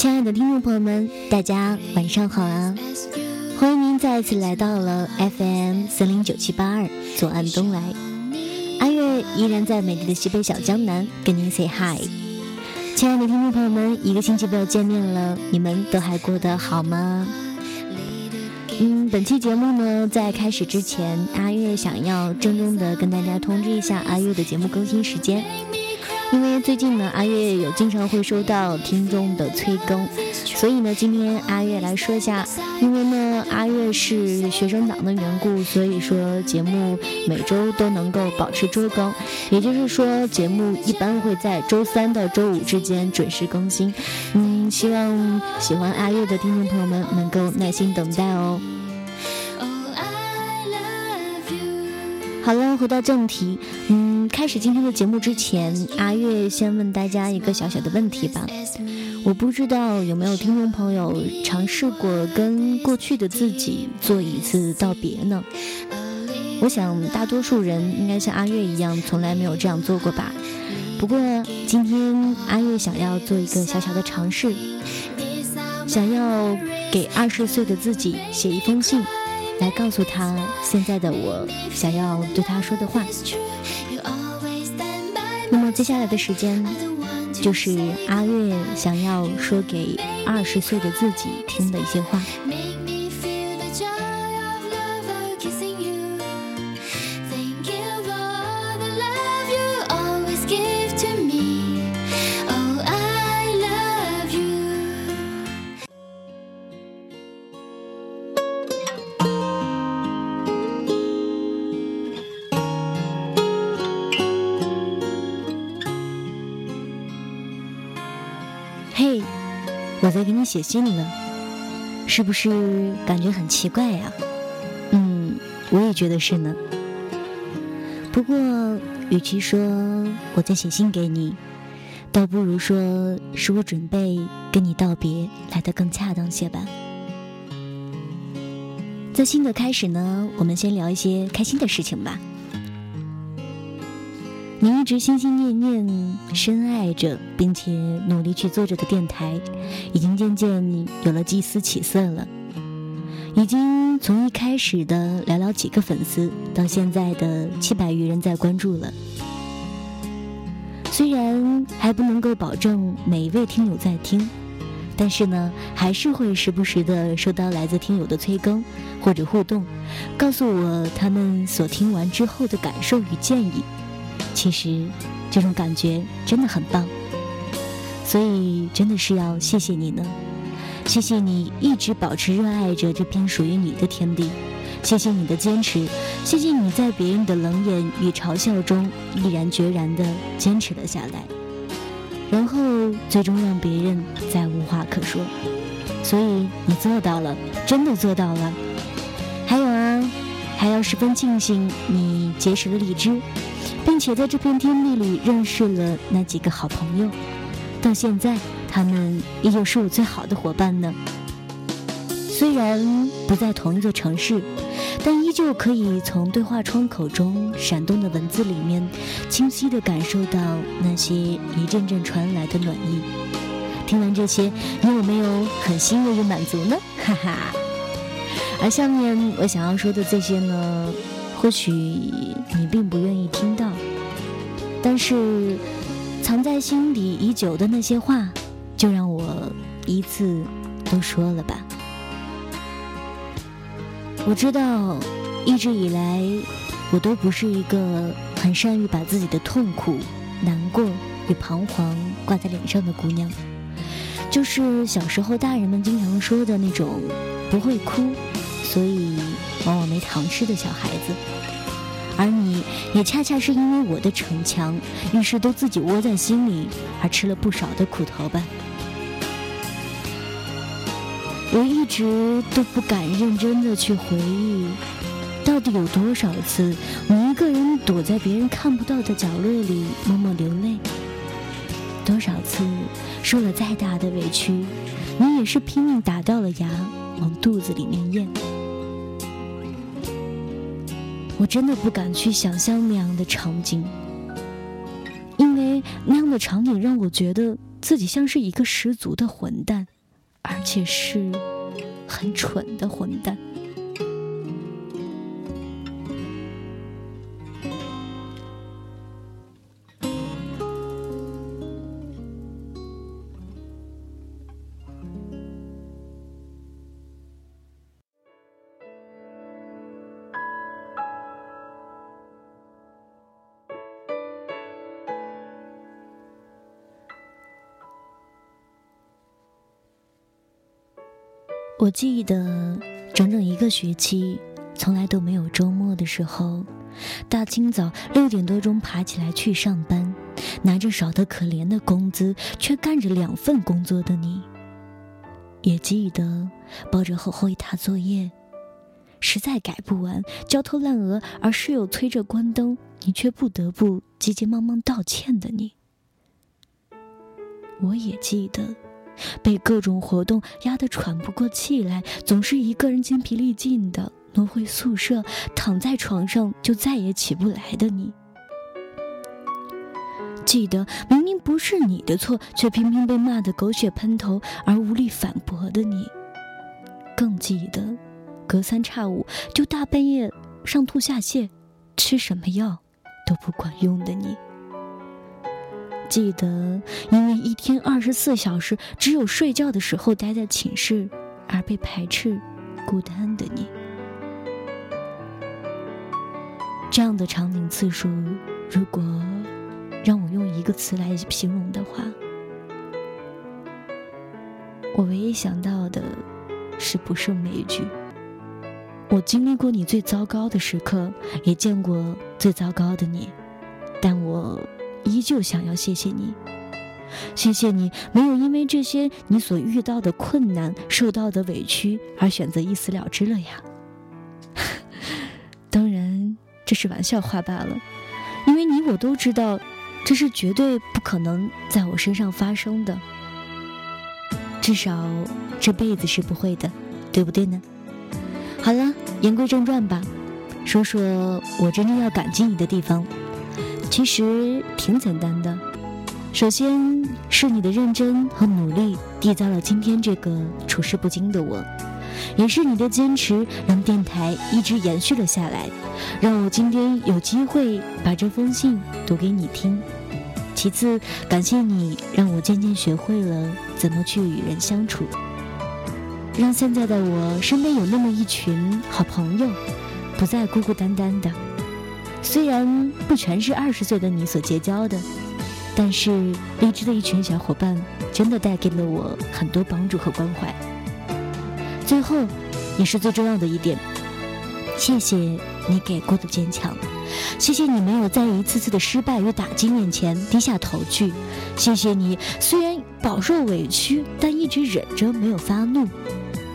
亲爱的听众朋友们，大家晚上好啊！欢迎您再次来到了 FM 三零九七八二左岸东来，阿月依然在美丽的西北小江南跟您 say hi。亲爱的听众朋友们，一个星期没有见面了，你们都还过得好吗？嗯，本期节目呢，在开始之前，阿月想要郑重的跟大家通知一下阿月的节目更新时间。因为最近呢，阿月有经常会收到听众的催更，所以呢，今天阿月来说一下，因为呢，阿月是学生党的缘故，所以说节目每周都能够保持周更，也就是说，节目一般会在周三到周五之间准时更新。嗯，希望喜欢阿月的听众朋友们能够耐心等待哦。好了，回到正题，嗯，开始今天的节目之前，阿月先问大家一个小小的问题吧。我不知道有没有听众朋友尝试过跟过去的自己做一次道别呢？我想大多数人应该像阿月一样，从来没有这样做过吧。不过今天阿月想要做一个小小的尝试，想要给二十岁的自己写一封信。来告诉他，现在的我想要对他说的话。那么接下来的时间，就是阿月想要说给二十岁的自己听的一些话。我在你写信了，是不是感觉很奇怪呀？嗯，我也觉得是呢。不过，与其说我在写信给你，倒不如说是我准备跟你道别来的更恰当些吧。在新的开始呢，我们先聊一些开心的事情吧。你一直心心念念、深爱着，并且努力去做着的电台，已经渐渐有了祭司起色了。已经从一开始的寥寥几个粉丝，到现在的七百余人在关注了。虽然还不能够保证每一位听友在听，但是呢，还是会时不时的收到来自听友的催更或者互动，告诉我他们所听完之后的感受与建议。其实，这种感觉真的很棒，所以真的是要谢谢你呢。谢谢你一直保持热爱着这片属于你的天地，谢谢你的坚持，谢谢你在别人的冷眼与嘲笑中毅然决然地坚持了下来，然后最终让别人再无话可说。所以你做到了，真的做到了。还有啊，还要十分庆幸你结识了荔枝。并且在这片天地里认识了那几个好朋友，到现在他们依旧是我最好的伙伴呢。虽然不在同一座城市，但依旧可以从对话窗口中闪动的文字里面，清晰地感受到那些一阵阵传来的暖意。听完这些，你有没有很欣慰又满足呢？哈哈。而下面我想要说的这些呢？或许你并不愿意听到，但是藏在心底已久的那些话，就让我一次都说了吧。我知道，一直以来我都不是一个很善于把自己的痛苦、难过与彷徨挂在脸上的姑娘，就是小时候大人们经常说的那种不会哭，所以。往往没糖吃的小孩子，而你也恰恰是因为我的逞强，于是都自己窝在心里，而吃了不少的苦头吧。我一直都不敢认真的去回忆，到底有多少次，你一个人躲在别人看不到的角落里默默流泪，多少次受了再大的委屈，你也是拼命打掉了牙往肚子里面咽。我真的不敢去想象那样的场景，因为那样的场景让我觉得自己像是一个十足的混蛋，而且是很蠢的混蛋。我记得整整一个学期，从来都没有周末的时候，大清早六点多钟爬起来去上班，拿着少得可怜的工资，却干着两份工作的你。也记得抱着厚厚一沓作业，实在改不完，焦头烂额，而室友催着关灯，你却不得不急急忙忙道歉的你。我也记得。被各种活动压得喘不过气来，总是一个人精疲力尽的挪回宿舍，躺在床上就再也起不来的你。记得明明不是你的错，却偏偏被骂得狗血喷头而无力反驳的你。更记得隔三差五就大半夜上吐下泻，吃什么药都不管用的你。记得因为一天二十四小时只有睡觉的时候待在寝室而被排斥、孤单的你，这样的场景次数，如果让我用一个词来形容的话，我唯一想到的是不胜枚举。我经历过你最糟糕的时刻，也见过最糟糕的你，但我。依旧想要谢谢你，谢谢你没有因为这些你所遇到的困难、受到的委屈而选择一死了之了呀。当然，这是玩笑话罢了，因为你我都知道，这是绝对不可能在我身上发生的，至少这辈子是不会的，对不对呢？好了，言归正传吧，说说我真正要感激你的地方。其实挺简单的，首先是你的认真和努力缔造了今天这个处事不惊的我，也是你的坚持让电台一直延续了下来，让我今天有机会把这封信读给你听。其次，感谢你让我渐渐学会了怎么去与人相处，让现在的我身边有那么一群好朋友，不再孤孤单单的。虽然不全是二十岁的你所结交的，但是励志的一群小伙伴真的带给了我很多帮助和关怀。最后，也是最重要的一点，谢谢你给过的坚强，谢谢你没有在一次次的失败与打击面前低下头去，谢谢你虽然饱受委屈，但一直忍着没有发怒，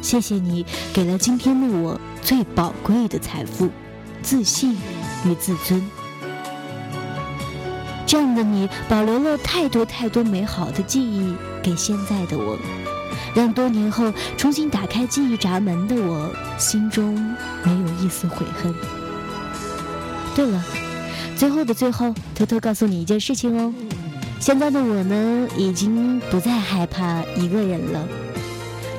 谢谢你给了今天的我最宝贵的财富——自信。与自尊，这样的你保留了太多太多美好的记忆给现在的我，让多年后重新打开记忆闸门的我心中没有一丝悔恨。对了，最后的最后，偷偷告诉你一件事情哦，现在的我呢，已经不再害怕一个人了，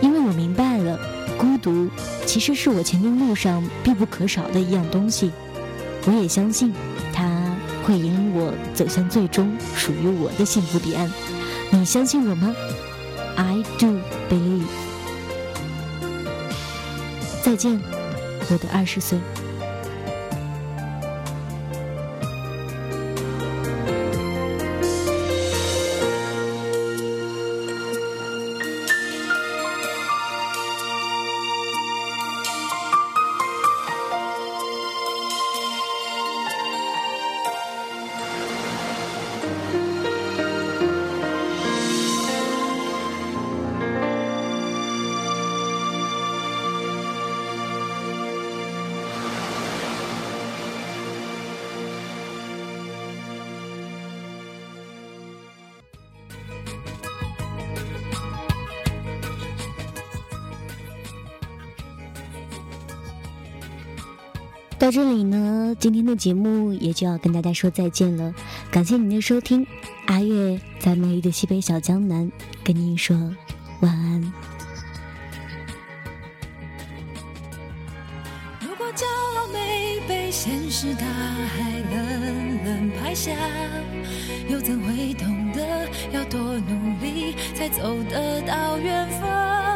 因为我明白了，孤独其实是我前进路上必不可少的一样东西。我也相信，他会引领我走向最终属于我的幸福彼岸。你相信我吗？I do believe。再见，我的二十岁。到这里呢，今天的节目也就要跟大家说再见了。感谢您的收听，阿月在美丽的西北小江南跟您说晚安。如果骄傲没被现实大海冷冷拍下，又怎会懂得要多努力才走得到远方？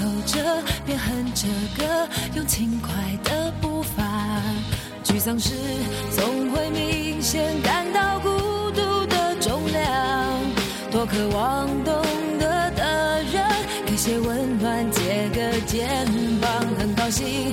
走着边哼着歌，用轻快的步伐。沮丧时总会明显感到孤独的重量。多渴望懂得的人，给些温暖，借个肩膀。很高兴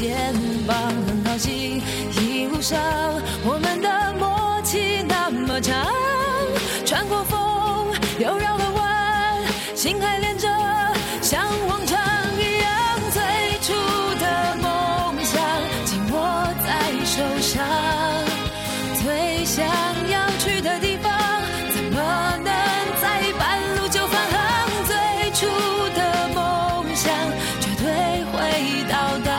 肩膀很高兴一路上我们的默契那么长穿过风又绕了弯心还连着像往常一样最初的梦想紧握在手上最想要去的地方怎么能在半路就返航最初的梦想绝对会到达